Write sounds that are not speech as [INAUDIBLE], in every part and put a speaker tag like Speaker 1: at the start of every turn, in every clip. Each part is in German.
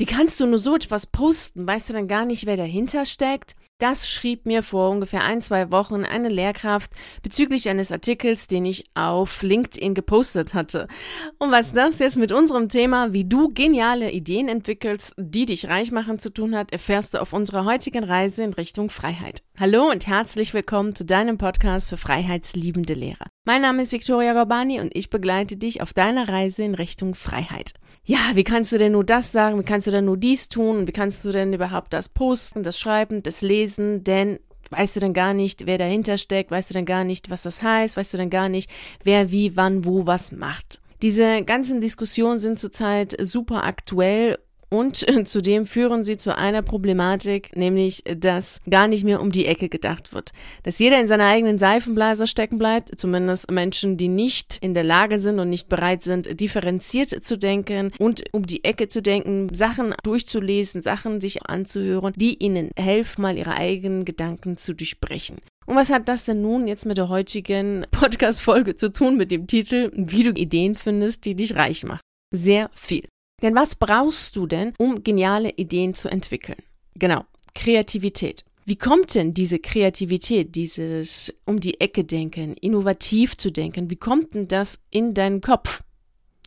Speaker 1: Wie kannst du nur so etwas posten? Weißt du dann gar nicht, wer dahinter steckt? Das schrieb mir vor ungefähr ein, zwei Wochen eine Lehrkraft bezüglich eines Artikels, den ich auf LinkedIn gepostet hatte. Und was das jetzt mit unserem Thema, wie du geniale Ideen entwickelst, die dich reich machen zu tun hat, erfährst du auf unserer heutigen Reise in Richtung Freiheit. Hallo und herzlich willkommen zu deinem Podcast für freiheitsliebende Lehrer. Mein Name ist Victoria Gorbani und ich begleite dich auf deiner Reise in Richtung Freiheit. Ja, wie kannst du denn nur das sagen? Wie kannst du denn nur dies tun? Wie kannst du denn überhaupt das posten, das schreiben, das lesen? Denn weißt du denn gar nicht, wer dahinter steckt? Weißt du denn gar nicht, was das heißt? Weißt du denn gar nicht, wer wie, wann, wo, was macht? Diese ganzen Diskussionen sind zurzeit super aktuell und zudem führen sie zu einer Problematik, nämlich, dass gar nicht mehr um die Ecke gedacht wird. Dass jeder in seiner eigenen Seifenblase stecken bleibt, zumindest Menschen, die nicht in der Lage sind und nicht bereit sind, differenziert zu denken und um die Ecke zu denken, Sachen durchzulesen, Sachen sich anzuhören, die ihnen helfen, mal ihre eigenen Gedanken zu durchbrechen. Und was hat das denn nun jetzt mit der heutigen Podcast-Folge zu tun, mit dem Titel, wie du Ideen findest, die dich reich machen? Sehr viel. Denn was brauchst du denn, um geniale Ideen zu entwickeln? Genau, Kreativität. Wie kommt denn diese Kreativität, dieses um die Ecke denken, innovativ zu denken, wie kommt denn das in deinen Kopf?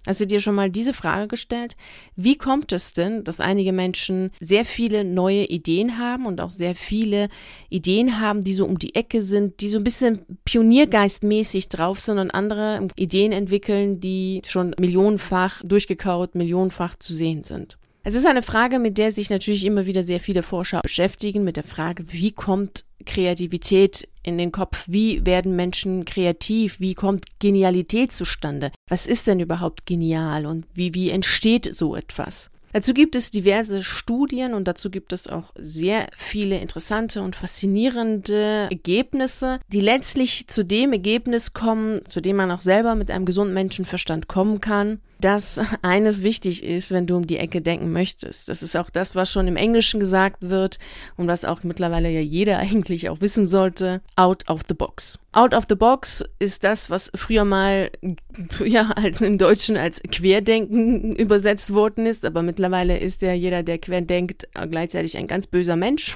Speaker 1: Hast du dir schon mal diese Frage gestellt? Wie kommt es denn, dass einige Menschen sehr viele neue Ideen haben und auch sehr viele Ideen haben, die so um die Ecke sind, die so ein bisschen pioniergeistmäßig drauf sind und andere Ideen entwickeln, die schon millionenfach durchgekaut, millionenfach zu sehen sind? Es ist eine Frage, mit der sich natürlich immer wieder sehr viele Forscher beschäftigen, mit der Frage, wie kommt Kreativität in den Kopf? Wie werden Menschen kreativ? Wie kommt Genialität zustande? Was ist denn überhaupt genial und wie, wie entsteht so etwas? Dazu gibt es diverse Studien und dazu gibt es auch sehr viele interessante und faszinierende Ergebnisse, die letztlich zu dem Ergebnis kommen, zu dem man auch selber mit einem gesunden Menschenverstand kommen kann dass [LAUGHS] eines wichtig ist, wenn du um die Ecke denken möchtest. Das ist auch das, was schon im Englischen gesagt wird und was auch mittlerweile ja jeder [LAUGHS] eigentlich auch wissen sollte. Out of the box. Out of the box ist das, was früher mal [LAUGHS] ja als im Deutschen als Querdenken übersetzt worden ist, aber mittlerweile ist ja jeder, der querdenkt, gleichzeitig ein ganz böser Mensch.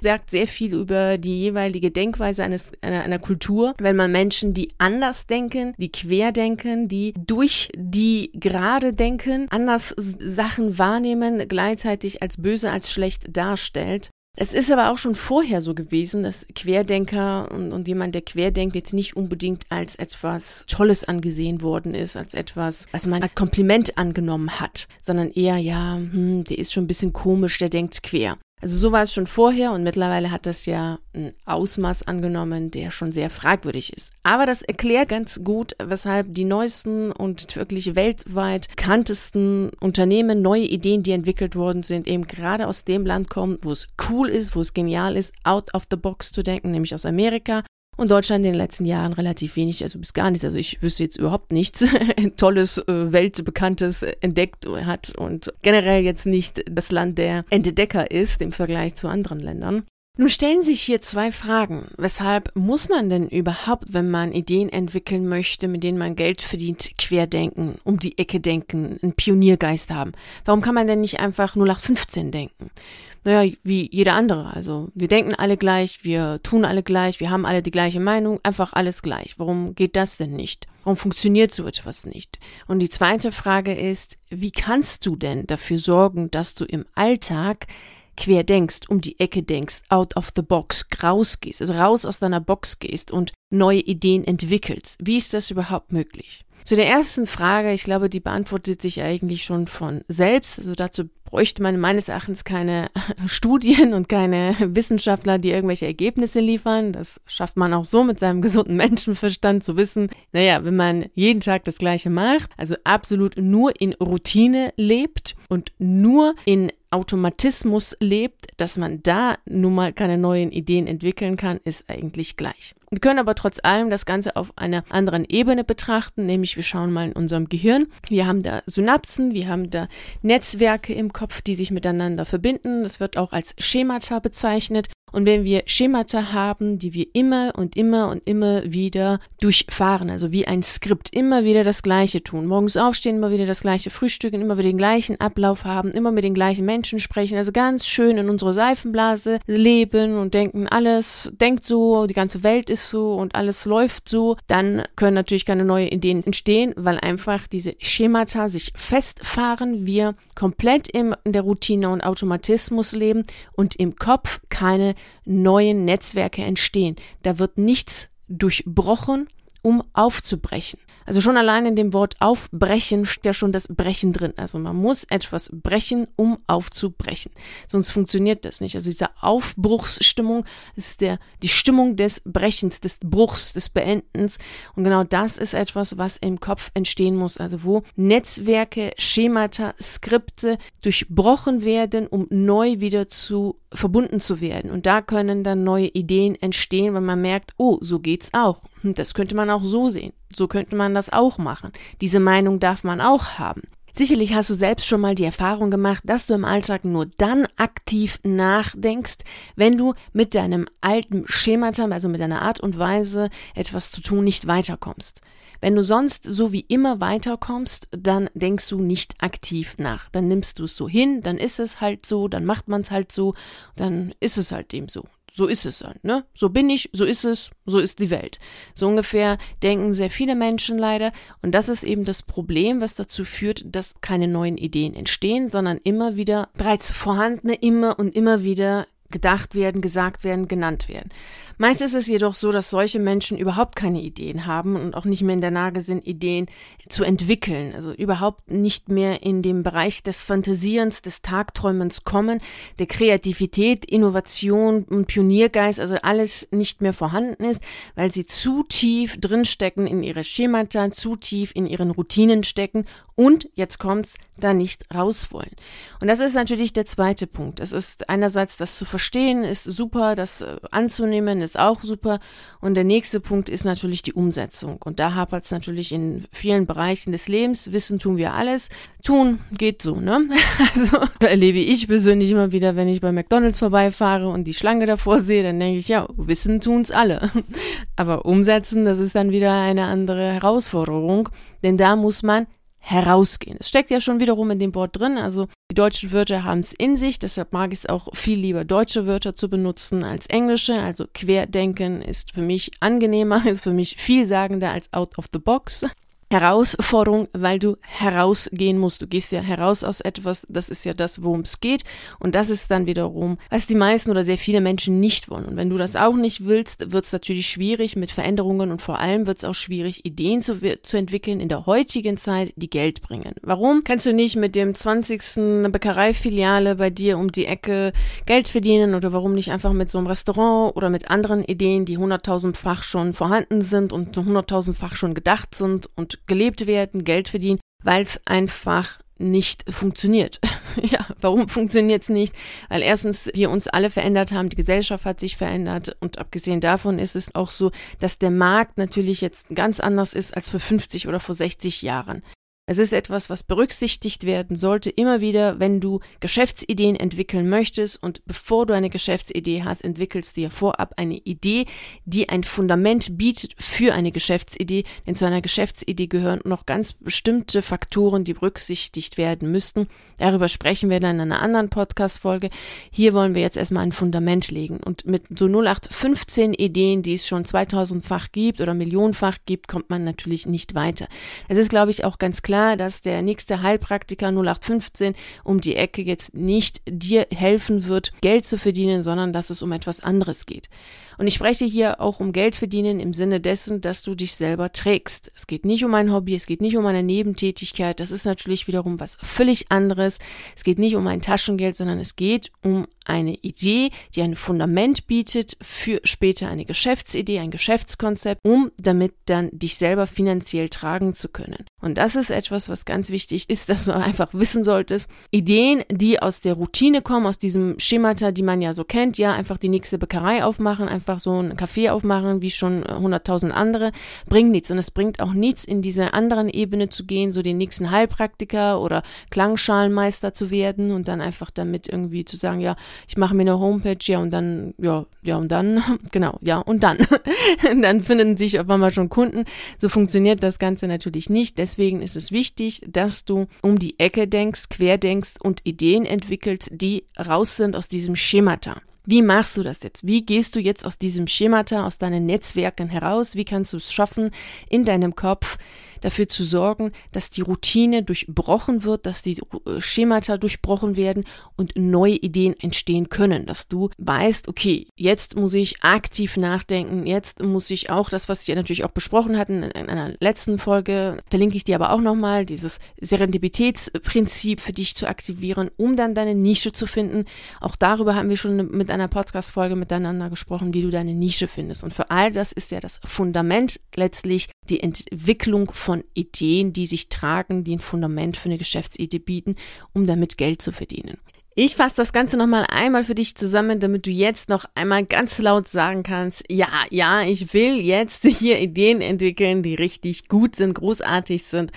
Speaker 1: Sagt sehr viel über die jeweilige Denkweise eines einer, einer Kultur. Wenn man Menschen, die anders denken, die querdenken, die durch die gerade denken, anders Sachen wahrnehmen, gleichzeitig als böse, als schlecht darstellt. Es ist aber auch schon vorher so gewesen, dass Querdenker und, und, jemand, der querdenkt, jetzt nicht unbedingt als etwas Tolles angesehen worden ist, als etwas, was man als Kompliment angenommen hat, sondern eher, ja, hm, der ist schon ein bisschen komisch, der denkt quer. Also so war es schon vorher und mittlerweile hat das ja ein Ausmaß angenommen, der schon sehr fragwürdig ist. Aber das erklärt ganz gut, weshalb die neuesten und wirklich weltweit bekanntesten Unternehmen, neue Ideen, die entwickelt worden sind, eben gerade aus dem Land kommen, wo es cool ist, wo es genial ist, out of the box zu denken, nämlich aus Amerika. Und Deutschland in den letzten Jahren relativ wenig, also bis gar nichts. Also ich wüsste jetzt überhaupt nichts [LAUGHS] Tolles, äh, Weltbekanntes entdeckt hat und generell jetzt nicht das Land der Entdecker ist im Vergleich zu anderen Ländern. Nun stellen sich hier zwei Fragen. Weshalb muss man denn überhaupt, wenn man Ideen entwickeln möchte, mit denen man Geld verdient, querdenken, um die Ecke denken, einen Pioniergeist haben? Warum kann man denn nicht einfach 0815 denken? Naja, wie jeder andere. Also wir denken alle gleich, wir tun alle gleich, wir haben alle die gleiche Meinung, einfach alles gleich. Warum geht das denn nicht? Warum funktioniert so etwas nicht? Und die zweite Frage ist, wie kannst du denn dafür sorgen, dass du im Alltag quer denkst, um die Ecke denkst, out of the box, rausgehst, also raus aus deiner Box gehst und neue Ideen entwickelst. Wie ist das überhaupt möglich? Zu der ersten Frage, ich glaube, die beantwortet sich eigentlich schon von selbst. Also dazu bräuchte man meines Erachtens keine [LAUGHS] Studien und keine [LAUGHS] Wissenschaftler, die irgendwelche Ergebnisse liefern. Das schafft man auch so mit seinem gesunden Menschenverstand zu wissen, naja, wenn man jeden Tag das Gleiche macht, also absolut nur in Routine lebt und nur in Automatismus lebt, dass man da nun mal keine neuen Ideen entwickeln kann, ist eigentlich gleich. Wir können aber trotz allem das Ganze auf einer anderen Ebene betrachten, nämlich wir schauen mal in unserem Gehirn. Wir haben da Synapsen, wir haben da Netzwerke im Kopf, die sich miteinander verbinden. Das wird auch als Schemata bezeichnet. Und wenn wir Schemata haben, die wir immer und immer und immer wieder durchfahren, also wie ein Skript, immer wieder das Gleiche tun, morgens aufstehen, immer wieder das gleiche frühstücken, immer wieder den gleichen Ablauf haben, immer mit den gleichen Menschen sprechen, also ganz schön in unsere Seifenblase leben und denken, alles denkt so, die ganze Welt ist so und alles läuft so, dann können natürlich keine neuen Ideen entstehen, weil einfach diese Schemata sich festfahren, wir komplett in der Routine und Automatismus leben und im Kopf keine neuen Netzwerke entstehen. Da wird nichts durchbrochen, um aufzubrechen. Also schon allein in dem Wort aufbrechen steht ja schon das Brechen drin. Also man muss etwas brechen, um aufzubrechen. Sonst funktioniert das nicht. Also diese Aufbruchsstimmung ist der, die Stimmung des Brechens, des Bruchs, des Beendens. Und genau das ist etwas, was im Kopf entstehen muss. Also wo Netzwerke, Schemata, Skripte durchbrochen werden, um neu wieder zu verbunden zu werden. Und da können dann neue Ideen entstehen, wenn man merkt, oh, so geht's auch. Hm, das könnte man auch so sehen. So könnte man das auch machen. Diese Meinung darf man auch haben. Sicherlich hast du selbst schon mal die Erfahrung gemacht, dass du im Alltag nur dann aktiv nachdenkst, wenn du mit deinem alten Schemata, also mit deiner Art und Weise, etwas zu tun, nicht weiterkommst. Wenn du sonst so wie immer weiterkommst, dann denkst du nicht aktiv nach. Dann nimmst du es so hin, dann ist es halt so, dann macht man es halt so, dann ist es halt dem so so ist es dann, ne? So bin ich, so ist es, so ist die Welt. So ungefähr denken sehr viele Menschen leider. Und das ist eben das Problem, was dazu führt, dass keine neuen Ideen entstehen, sondern immer wieder bereits vorhandene, immer und immer wieder gedacht werden, gesagt werden, genannt werden. Meist ist es jedoch so, dass solche Menschen überhaupt keine Ideen haben und auch nicht mehr in der Lage sind, Ideen zu entwickeln. Also überhaupt nicht mehr in dem Bereich des Fantasierens, des Tagträumens kommen, der Kreativität, Innovation und Pioniergeist, also alles nicht mehr vorhanden ist, weil sie zu tief drinstecken in ihre Schemata, zu tief in ihren Routinen stecken und, jetzt kommt's, da nicht raus wollen. Und das ist natürlich der zweite Punkt. Es ist einerseits das zu verstehen, ist super, das äh, anzunehmen, ist auch super. Und der nächste Punkt ist natürlich die Umsetzung. Und da hapert es natürlich in vielen Bereichen des Lebens. Wissen tun wir alles. Tun geht so, ne? [LAUGHS] Also da erlebe ich persönlich immer wieder, wenn ich bei McDonalds vorbeifahre und die Schlange davor sehe, dann denke ich, ja, Wissen tun's alle. [LAUGHS] Aber umsetzen, das ist dann wieder eine andere Herausforderung. Denn da muss man herausgehen. Es steckt ja schon wiederum in dem Wort drin, also die deutschen Wörter haben es in sich, deshalb mag ich es auch viel lieber deutsche Wörter zu benutzen als englische, also querdenken ist für mich angenehmer, [LAUGHS] ist für mich vielsagender als out of the box. Herausforderung, weil du herausgehen musst. Du gehst ja heraus aus etwas, das ist ja das, worum es geht. Und das ist dann wiederum, was die meisten oder sehr viele Menschen nicht wollen. Und wenn du das auch nicht willst, wird es natürlich schwierig mit Veränderungen und vor allem wird es auch schwierig, Ideen zu, zu entwickeln in der heutigen Zeit, die Geld bringen. Warum kannst du nicht mit dem 20. Bäckereifiliale bei dir um die Ecke Geld verdienen oder warum nicht einfach mit so einem Restaurant oder mit anderen Ideen, die hunderttausendfach schon vorhanden sind und hunderttausendfach schon gedacht sind und gelebt werden, Geld verdienen, weil es einfach nicht funktioniert. [LAUGHS] ja, warum funktioniert es nicht? Weil erstens wir uns alle verändert haben, die Gesellschaft hat sich verändert und abgesehen davon ist es auch so, dass der Markt natürlich jetzt ganz anders ist als vor 50 oder vor 60 Jahren. Es ist etwas, was berücksichtigt werden sollte, immer wieder, wenn du Geschäftsideen entwickeln möchtest. Und bevor du eine Geschäftsidee hast, entwickelst du ja vorab eine Idee, die ein Fundament bietet für eine Geschäftsidee. Denn zu einer Geschäftsidee gehören noch ganz bestimmte Faktoren, die berücksichtigt werden müssten. Darüber sprechen wir dann in einer anderen Podcast-Folge. Hier wollen wir jetzt erstmal ein Fundament legen. Und mit so 0815 Ideen, die es schon 2000-fach gibt oder millionenfach gibt, kommt man natürlich nicht weiter. Es ist, glaube ich, auch ganz klar, klar, dass der nächste Heilpraktiker 0815 um die Ecke jetzt nicht dir helfen wird, Geld zu verdienen, sondern dass es um etwas anderes geht. Und ich spreche hier auch um Geld verdienen im Sinne dessen, dass du dich selber trägst. Es geht nicht um ein Hobby, es geht nicht um eine Nebentätigkeit. Das ist natürlich wiederum was völlig anderes. Es geht nicht um ein Taschengeld, sondern es geht um eine Idee, die ein Fundament bietet für später eine Geschäftsidee, ein Geschäftskonzept, um damit dann dich selber finanziell tragen zu können. Und das ist etwas, was ganz wichtig ist, [LAUGHS] dass du einfach wissen solltest. Ideen, die aus der Routine kommen, aus diesem Schemata, die man ja so kennt, ja, einfach die nächste Bäckerei aufmachen, einfach einfach so ein Café aufmachen wie schon 100.000 andere, bringt nichts. Und es bringt auch nichts, in diese anderen Ebene zu gehen, so den nächsten Heilpraktiker oder Klangschalenmeister zu werden und dann einfach damit irgendwie zu sagen, ja, ich mache mir eine Homepage, ja und dann, ja, ja und dann, [LAUGHS] genau, ja und dann. [LAUGHS] dann finden sich auf einmal schon Kunden. So funktioniert das Ganze natürlich nicht. Deswegen ist es wichtig, dass du um die Ecke denkst, quer denkst und Ideen entwickelst, die raus sind aus diesem Schemata. Wie machst du das jetzt? Wie gehst du jetzt aus diesem Schemata, aus deinen Netzwerken heraus? Wie kannst du es schaffen, in deinem Kopf dafür zu sorgen, dass die Routine durchbrochen wird, dass die äh, Schemata durchbrochen werden und neue Ideen entstehen können, dass du weißt, okay, jetzt muss ich aktiv nachdenken, jetzt muss ich auch das, was wir natürlich auch besprochen hatten in einer letzten Folge, verlinke ich dir aber auch nochmal, dieses Serendipitätsprinzip für dich zu aktivieren, um dann deine Nische zu finden. Auch darüber haben wir schon mit einer Podcast-Folge miteinander gesprochen, wie du deine Nische findest. Und für all das ist ja das Fundament letztlich die Entwicklung von Ideen, die sich tragen, die ein Fundament für eine Geschäftsidee bieten, um damit Geld zu verdienen. Ich fasse das Ganze nochmal einmal für dich zusammen, damit du jetzt noch einmal ganz laut sagen kannst, ja, ja, ich will jetzt hier Ideen entwickeln, die richtig gut sind, großartig sind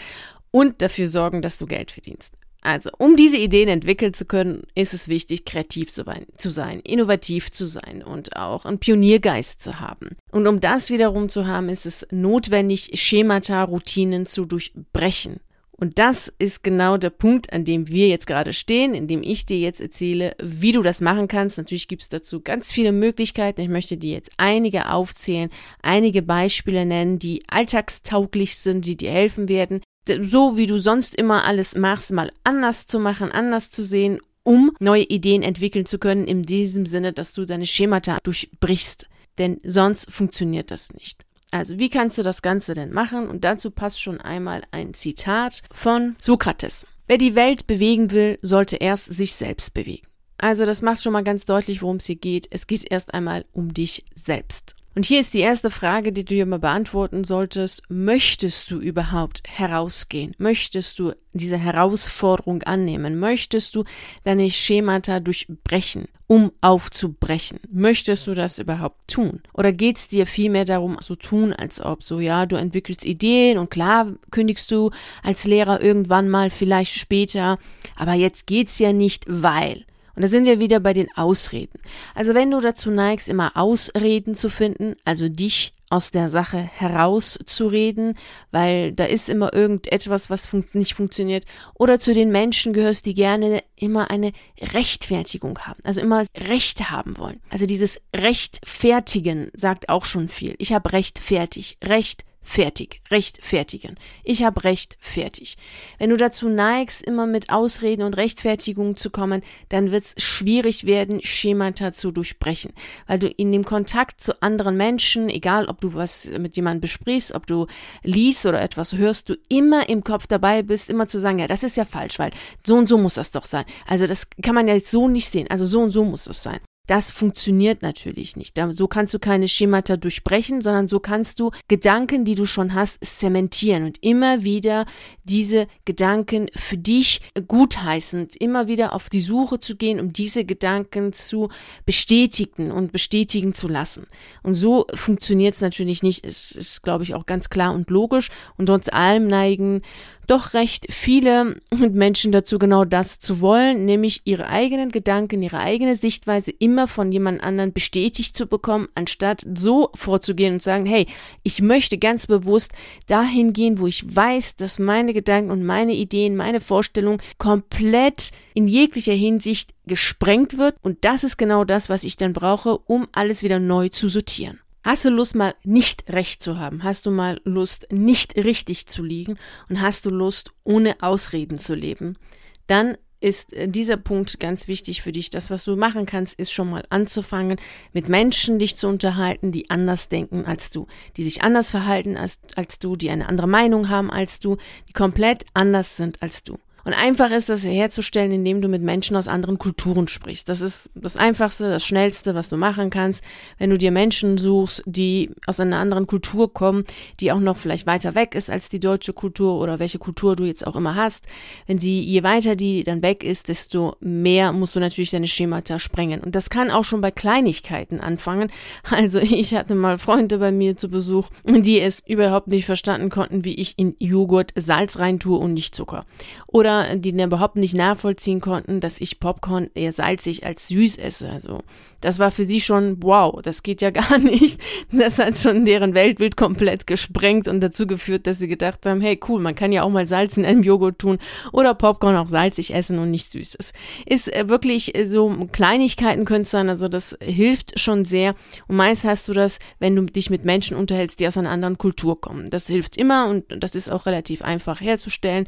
Speaker 1: und dafür sorgen, dass du Geld verdienst. Also, um diese Ideen entwickeln zu können, ist es wichtig, kreativ zu sein, innovativ zu sein und auch einen Pioniergeist zu haben. Und um das wiederum zu haben, ist es notwendig, Schemata, Routinen zu durchbrechen. Und das ist genau der Punkt, an dem wir jetzt gerade stehen, in dem ich dir jetzt erzähle, wie du das machen kannst. Natürlich gibt es dazu ganz viele Möglichkeiten. Ich möchte dir jetzt einige aufzählen, einige Beispiele nennen, die alltagstauglich sind, die dir helfen werden, so wie du sonst immer alles machst, mal anders zu machen, anders zu sehen, um neue Ideen entwickeln zu können, in diesem Sinne, dass du deine Schemata durchbrichst. Denn sonst funktioniert das nicht. Also, wie kannst du das Ganze denn machen? Und dazu passt schon einmal ein Zitat von Sokrates. Wer die Welt bewegen will, sollte erst sich selbst bewegen. Also, das macht schon mal ganz deutlich, worum es hier geht. Es geht erst einmal um dich selbst. Und hier ist die erste Frage, die du dir mal beantworten solltest. Möchtest du überhaupt herausgehen? Möchtest du diese Herausforderung annehmen? Möchtest du deine Schemata durchbrechen, um aufzubrechen? Möchtest du das überhaupt tun? Oder geht es dir vielmehr darum, so tun, als ob so, ja, du entwickelst Ideen und klar kündigst du als Lehrer irgendwann mal, vielleicht später, aber jetzt geht's ja nicht, weil. Und da sind wir wieder bei den Ausreden. Also wenn du dazu neigst, immer Ausreden zu finden, also dich aus der Sache herauszureden, weil da ist immer irgendetwas, was fun nicht funktioniert, oder zu den Menschen gehörst, die gerne immer eine Rechtfertigung haben, also immer Recht haben wollen. Also dieses Rechtfertigen sagt auch schon viel. Ich habe Recht fertig, Recht fertig, rechtfertigen. Ich habe Recht, fertig. Wenn du dazu neigst, immer mit Ausreden und Rechtfertigungen zu kommen, dann wird es schwierig werden, Schemata zu durchbrechen, weil du in dem Kontakt zu anderen Menschen, egal ob du was mit jemandem besprichst, ob du liest oder etwas hörst, du immer im Kopf dabei bist, immer zu sagen, ja, das ist ja falsch, weil so und so muss das doch sein. Also das kann man ja jetzt so nicht sehen. Also so und so muss es sein. Das funktioniert natürlich nicht. So kannst du keine Schemata durchbrechen, sondern so kannst du Gedanken, die du schon hast, zementieren und immer wieder diese Gedanken für dich gutheißend, immer wieder auf die Suche zu gehen, um diese Gedanken zu bestätigen und bestätigen zu lassen. Und so funktioniert es natürlich nicht. Es ist, glaube ich, auch ganz klar und logisch. Und trotz allem neigen doch recht viele Menschen dazu, genau das zu wollen, nämlich ihre eigenen Gedanken, ihre eigene Sichtweise immer von jemand anderen bestätigt zu bekommen, anstatt so vorzugehen und sagen, hey, ich möchte ganz bewusst dahin gehen, wo ich weiß, dass meine Gedanken und meine Ideen, meine Vorstellung komplett in jeglicher Hinsicht gesprengt wird und das ist genau das, was ich dann brauche, um alles wieder neu zu sortieren. Hast du Lust, mal nicht recht zu haben? Hast du mal Lust, nicht richtig zu liegen? Und hast du Lust, ohne Ausreden zu leben? Dann ist äh, dieser Punkt ganz wichtig für dich. Das, was du machen kannst, ist schon mal anzufangen, mit Menschen dich zu unterhalten, die anders denken als du, die sich anders verhalten als, als du, die eine andere Meinung haben als du, die komplett anders sind als du. Und einfach ist das herzustellen, indem du mit Menschen aus anderen Kulturen sprichst. Das ist das Einfachste, das Schnellste, was du machen kannst. Wenn du dir Menschen suchst, die aus einer anderen Kultur kommen, die auch noch vielleicht weiter weg ist als die deutsche Kultur oder welche Kultur du jetzt auch immer hast. Wenn sie, je weiter die dann weg ist, desto mehr musst du natürlich deine Schemata sprengen. Und das kann auch schon bei Kleinigkeiten anfangen. Also [LAUGHS] ich hatte mal Freunde bei mir zu Besuch, die es überhaupt nicht verstanden konnten, wie ich in Joghurt Salz reintue und nicht Zucker. Oder Die überhaupt nicht nachvollziehen konnten, dass ich Popcorn eher salzig als süß esse. Also das war für sie schon, wow, das geht ja [LAUGHS] gar nicht. Das hat schon deren Weltbild komplett gesprengt und dazu geführt, dass sie gedacht haben, hey cool, man kann ja auch mal Salz in einem Joghurt tun oder Popcorn auch salzig essen und nicht süßes. Ist äh, wirklich äh, so Kleinigkeiten können es sein, also das hilft schon sehr. Und meist hast du das, wenn du dich mit Menschen unterhältst, die aus einer anderen Kultur kommen. Das hilft immer und das ist auch relativ einfach herzustellen.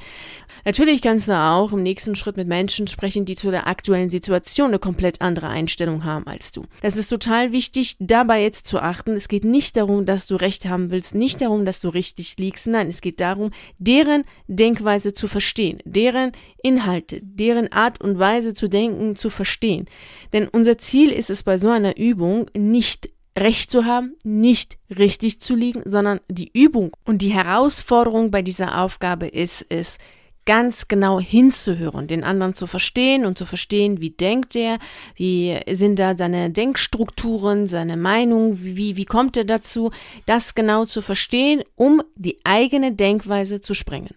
Speaker 1: Natürlich kannst du auch im nächsten Schritt mit Menschen sprechen, die zu der aktuellen Situation eine komplett andere Einstellung haben als du. Das ist total wichtig, dabei jetzt zu achten. Es geht nicht darum, dass du Recht haben willst, nicht darum, dass du richtig liegst. Nein, es geht darum, deren Denkweise zu verstehen, deren Inhalte, deren Art und Weise zu denken zu verstehen. Denn unser Ziel ist es bei so einer Übung nicht Recht zu haben, nicht richtig zu liegen, sondern die Übung und die Herausforderung bei dieser Aufgabe ist es, ganz genau hinzuhören, den anderen zu verstehen und zu verstehen, wie denkt er, wie sind da seine Denkstrukturen, seine Meinung, wie, wie kommt er dazu, das genau zu verstehen, um die eigene Denkweise zu sprengen.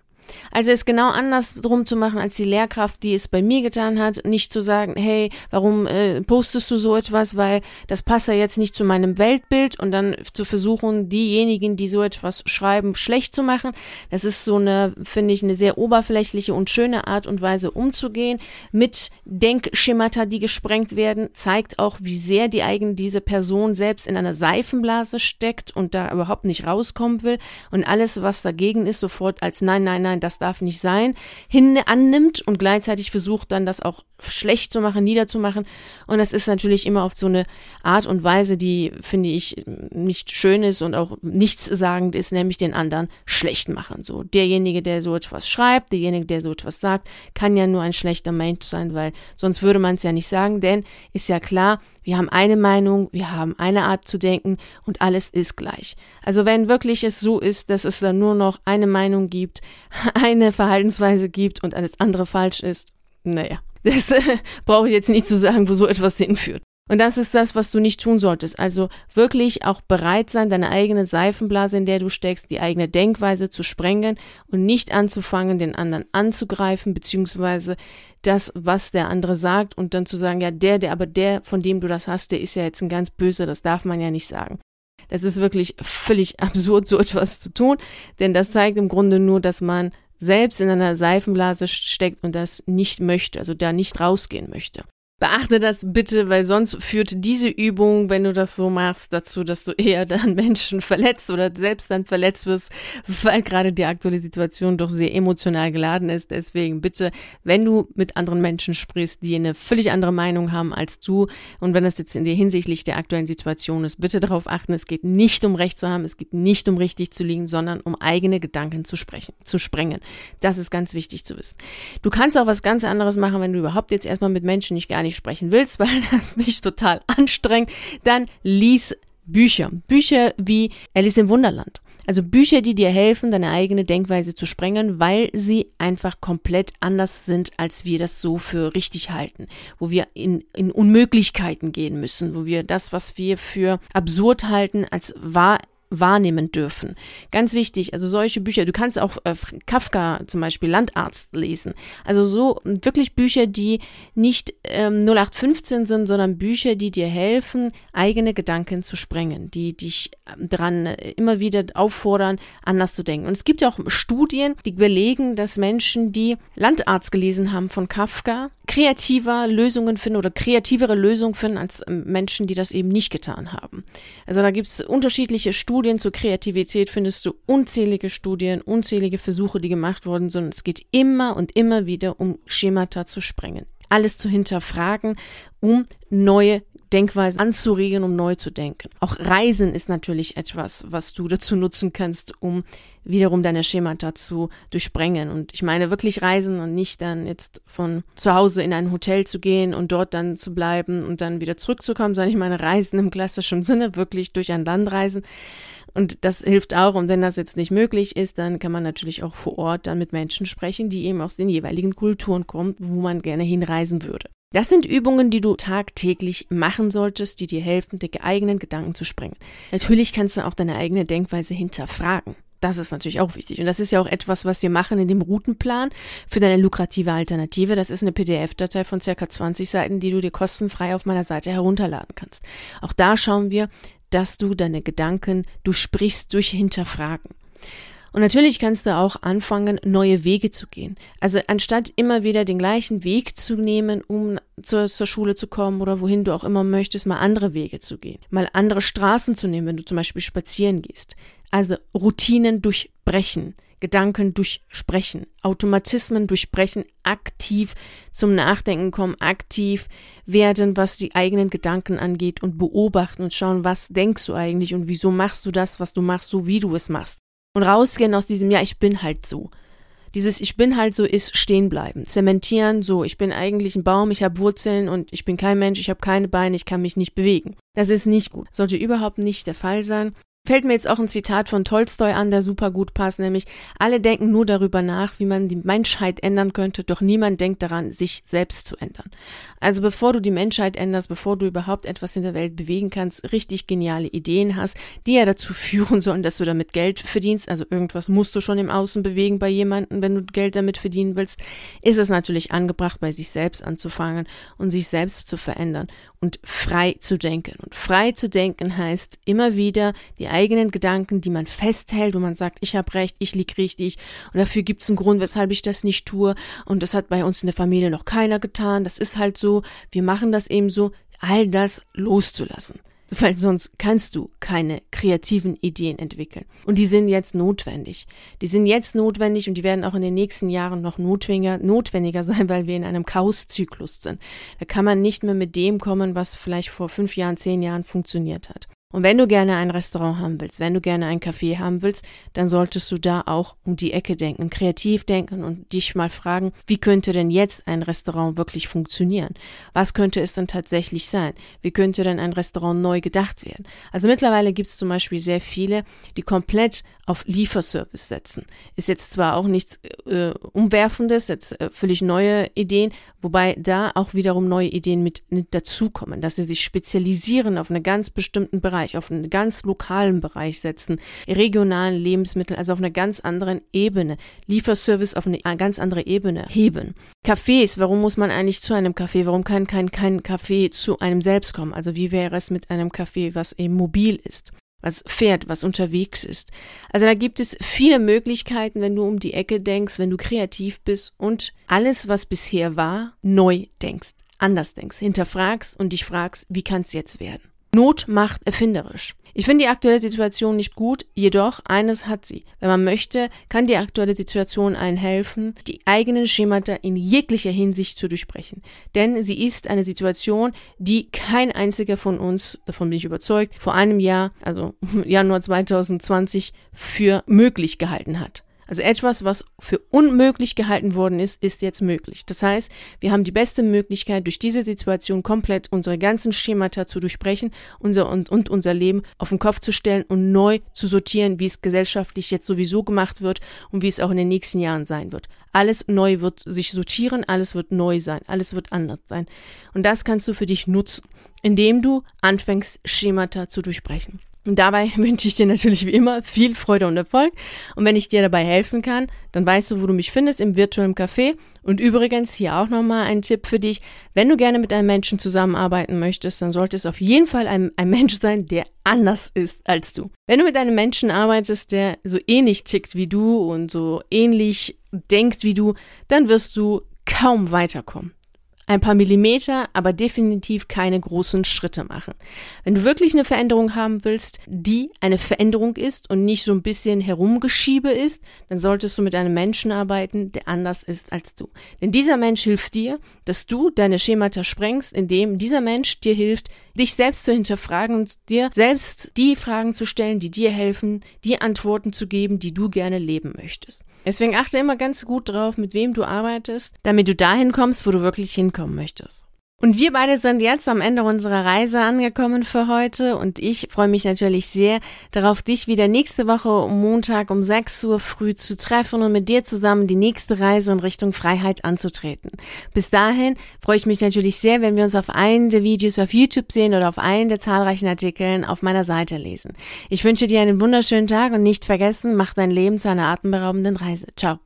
Speaker 1: Also es genau andersrum zu machen als die Lehrkraft, die es bei mir getan hat, nicht zu sagen, hey, warum äh, postest du so etwas, weil das passt ja jetzt nicht zu meinem Weltbild. Und dann zu versuchen, diejenigen, die so etwas schreiben, schlecht zu machen. Das ist so eine, finde ich, eine sehr oberflächliche und schöne Art und Weise umzugehen. Mit Denkschemata, die gesprengt werden, zeigt auch, wie sehr die eigene diese Person selbst in einer Seifenblase steckt und da überhaupt nicht rauskommen will. Und alles, was dagegen ist, sofort als nein, nein, nein, das darf nicht sein, hin annimmt und gleichzeitig versucht dann das auch schlecht zu machen, niederzumachen. Und das ist natürlich immer auf so eine Art und Weise, die, finde ich, nicht schön ist und auch nichtssagend ist, nämlich den anderen schlecht machen. So, derjenige, der so etwas schreibt, derjenige, der so etwas sagt, kann ja nur ein schlechter Mensch sein, weil sonst würde man es ja nicht sagen, denn ist ja klar, wir haben eine Meinung, wir haben eine Art zu denken und alles ist gleich. Also wenn wirklich es so ist, dass es dann nur noch eine Meinung gibt, [LAUGHS] eine Verhaltensweise gibt und alles andere falsch ist, naja, [LAUGHS] das äh, brauche ich jetzt nicht zu sagen, wo so etwas hinführt. Und das ist das, was du nicht tun solltest. Also wirklich auch bereit sein, deine eigene Seifenblase, in der du steckst, die eigene Denkweise zu sprengen und nicht anzufangen, den anderen anzugreifen, beziehungsweise das, was der andere sagt und dann zu sagen, ja, der, der, aber der, von dem du das hast, der ist ja jetzt ein ganz böser, das darf man ja nicht sagen. Es ist wirklich völlig [LAUGHS] absurd, so etwas zu tun, denn das zeigt im Grunde nur, dass man selbst in einer Seifenblase steckt und das nicht möchte, also da nicht rausgehen möchte. Beachte das bitte, weil sonst führt diese Übung, wenn du das so machst, dazu, dass du eher dann [LAUGHS] Menschen verletzt oder selbst dann verletzt wirst, weil gerade die aktuelle Situation doch sehr emotional geladen ist. Deswegen bitte, wenn du mit anderen Menschen sprichst, die eine völlig andere Meinung haben als du und wenn das jetzt in der hinsichtlich der aktuellen Situation ist, bitte darauf achten, es geht nicht um Recht zu haben, es geht nicht um richtig zu liegen, sondern um eigene Gedanken zu sprechen, zu sprengen. Das ist ganz wichtig zu wissen. Du kannst auch was ganz anderes machen, wenn du überhaupt jetzt erstmal mit Menschen nicht gar nicht nicht sprechen willst, [LAUGHS] weil das dich total anstrengt, dann lies Bücher. Bücher wie Alice im Wunderland. Also Bücher, die dir helfen, deine eigene Denkweise zu sprengen, weil sie einfach komplett anders sind, als wir das so für richtig halten. Wo wir in, in Unmöglichkeiten gehen müssen, wo wir das, was wir für absurd halten, als wahr wahrnehmen dürfen. Ganz wichtig, also solche Bücher, du kannst auch äh, Kafka zum Beispiel Landarzt lesen. Also so wirklich Bücher, die nicht ähm, 0815 sind, sondern Bücher, die dir helfen, eigene Gedanken zu sprengen, die dich ähm, dran äh, immer wieder auffordern, anders zu denken. Und es gibt ja auch Studien, die belegen, dass Menschen, die Landarzt gelesen haben von Kafka, kreativer Lösungen finden oder kreativere Lösungen finden als ähm, Menschen, die das eben nicht getan haben. Also da gibt es unterschiedliche Studien zur Kreativität, findest du unzählige Studien, unzählige Versuche, die gemacht worden sind. Es geht immer und immer wieder um Schemata zu sprengen. Alles zu hinterfragen, um neue Denkweise anzuregen, um neu zu denken. Auch Reisen ist natürlich etwas, was du dazu nutzen kannst, um wiederum deine Schemata zu durchsprengen. Und ich meine wirklich reisen und nicht dann jetzt von zu Hause in ein Hotel zu gehen und dort dann zu bleiben und dann wieder zurückzukommen, sondern ich meine reisen im klassischen Sinne, wirklich durch ein Land reisen. Und das hilft auch. Und wenn das jetzt nicht möglich ist, dann kann man natürlich auch vor Ort dann mit Menschen sprechen, die eben aus den jeweiligen Kulturen kommen, wo man gerne hinreisen würde. Das sind Übungen, die du tagtäglich machen solltest, die dir helfen, die eigenen Gedanken zu sprengen. Natürlich kannst du auch deine eigene Denkweise hinterfragen. Das ist natürlich auch wichtig. Und das ist ja auch etwas, was wir machen in dem Routenplan für deine lukrative Alternative. Das ist eine PDF-Datei von circa 20 Seiten, die du dir kostenfrei auf meiner Seite herunterladen kannst. Auch da schauen wir, dass du deine Gedanken, du sprichst durch Hinterfragen. Und natürlich kannst du auch anfangen, neue Wege zu gehen. Also anstatt immer wieder den gleichen Weg zu nehmen, um zur, zur, Schule zu kommen oder wohin du auch immer möchtest, mal andere Wege zu gehen. Mal andere Straßen zu nehmen, wenn du zum Beispiel spazieren gehst. Also Routinen durchbrechen, Gedanken durchsprechen, Automatismen durchbrechen, aktiv zum Nachdenken kommen, aktiv werden, was die eigenen Gedanken angeht und beobachten und schauen, was denkst du eigentlich und wieso machst du das, was du machst, so wie du es machst. Und rausgehen aus diesem, ja, ich bin halt so. Dieses Ich bin halt so ist stehen bleiben, zementieren, so, ich bin eigentlich ein Baum, ich habe Wurzeln und ich bin kein Mensch, ich habe keine Beine, ich kann mich nicht bewegen. Das ist nicht gut. Sollte überhaupt nicht der Fall sein. Fällt mir jetzt auch ein Zitat von Tolstoi an, der super gut passt, nämlich alle denken nur darüber nach, wie man die Menschheit ändern könnte, doch niemand denkt daran, sich selbst zu ändern. Also bevor du die Menschheit änderst, bevor du überhaupt etwas in der Welt bewegen kannst, richtig geniale Ideen hast, die ja dazu [LAUGHS] führen sollen, dass du damit Geld verdienst, also irgendwas musst du schon im Außen bewegen bei jemandem, wenn du Geld damit verdienen willst, ist es natürlich angebracht, bei sich selbst anzufangen und sich selbst zu verändern und frei zu denken. Und frei zu denken heißt immer wieder die eigenen Gedanken, die man festhält, wo man sagt, ich habe recht, ich lieg richtig und dafür gibt es einen Grund, weshalb ich das nicht tue und das hat bei uns in der Familie noch keiner getan, das ist halt so, wir machen das eben so, all das loszulassen weil sonst kannst du keine kreativen Ideen entwickeln. Und die sind jetzt notwendig. Die sind jetzt notwendig und die werden auch in den nächsten Jahren noch notwendiger, notwendiger [LAUGHS] sein, weil wir in einem Chaoszyklus sind. Da kann man nicht mehr mit dem kommen, was vielleicht vor fünf Jahren, zehn Jahren funktioniert hat. Und wenn du gerne ein Restaurant haben willst, wenn du gerne ein Café haben willst, dann solltest du da auch um die Ecke denken, kreativ denken und dich mal fragen, wie könnte denn jetzt ein Restaurant wirklich funktionieren? Was könnte es denn tatsächlich sein? Wie könnte denn ein Restaurant neu gedacht werden? Also mittlerweile gibt es zum Beispiel sehr viele, die komplett auf Lieferservice setzen. Ist jetzt zwar auch nichts äh, Umwerfendes, jetzt äh, völlig neue Ideen, wobei da auch wiederum neue Ideen mit, mit dazukommen, dass sie sich spezialisieren auf einen ganz bestimmten Bereich, auf einen ganz lokalen Bereich setzen, regionalen Lebensmittel, also auf einer ganz anderen Ebene, Lieferservice auf eine ganz andere Ebene heben. Cafés, warum muss man eigentlich zu einem Café? Warum kann kein, kein Café zu einem selbst kommen? Also wie wäre es mit einem Café, was eben mobil ist? was fährt, was unterwegs ist. Also da gibt es viele Möglichkeiten, wenn du um die Ecke denkst, wenn du kreativ bist und alles, was bisher war, neu denkst, anders denkst, hinterfragst und dich fragst, wie kann es jetzt werden? Not macht erfinderisch. Ich finde die aktuelle Situation nicht gut, jedoch eines hat sie. Wenn man möchte, kann die aktuelle Situation einen helfen, die eigenen Schemata in jeglicher Hinsicht zu durchbrechen. Denn sie ist eine Situation, die kein einziger von uns, davon bin ich überzeugt, vor einem Jahr, also [LAUGHS] Januar 2020, für möglich gehalten hat. Also etwas, was für unmöglich gehalten worden ist, ist jetzt möglich. Das heißt, wir haben die beste Möglichkeit, durch diese Situation komplett unsere ganzen Schemata zu durchbrechen unser, und, und unser Leben auf den Kopf zu stellen und neu zu sortieren, wie es gesellschaftlich jetzt sowieso gemacht wird und wie es auch in den nächsten Jahren sein wird. Alles neu wird sich sortieren, alles wird neu sein, alles wird anders sein. Und das kannst du für dich nutzen, indem du anfängst, Schemata zu durchbrechen. Und dabei [LAUGHS] wünsche ich dir natürlich wie immer viel Freude und Erfolg. Und wenn ich dir dabei helfen kann, dann weißt du, wo du mich findest im virtuellen Café. Und übrigens hier auch nochmal ein Tipp für dich. Wenn du gerne mit einem Menschen zusammenarbeiten möchtest, dann sollte es auf jeden Fall ein, ein Mensch sein, der anders ist als du. Wenn du mit einem Menschen arbeitest, der so ähnlich tickt wie du und so ähnlich denkt wie du, dann wirst du kaum weiterkommen ein paar Millimeter, aber definitiv keine großen Schritte machen. Wenn du wirklich eine Veränderung haben willst, die eine Veränderung ist und nicht so ein bisschen herumgeschiebe ist, dann solltest du mit einem Menschen arbeiten, der anders ist als du. Denn dieser Mensch hilft dir, dass du deine Schemata sprengst, indem dieser Mensch dir hilft, dich selbst zu hinterfragen und dir selbst die Fragen zu stellen, die dir helfen, die Antworten zu geben, die du gerne leben möchtest. Deswegen achte immer ganz gut drauf, mit wem du arbeitest, damit du dahin kommst, wo du wirklich hinkommen möchtest. Und wir beide sind jetzt am Ende unserer Reise angekommen für heute und ich freue mich natürlich sehr darauf, dich wieder nächste Woche Montag um 6 Uhr früh zu treffen und mit dir zusammen die nächste Reise in Richtung Freiheit anzutreten. Bis dahin freue ich mich natürlich sehr, wenn wir uns auf einen der Videos auf YouTube sehen oder auf einen der zahlreichen Artikeln auf meiner Seite lesen. Ich wünsche dir einen wunderschönen Tag und nicht vergessen, mach dein Leben zu einer atemberaubenden Reise. Ciao.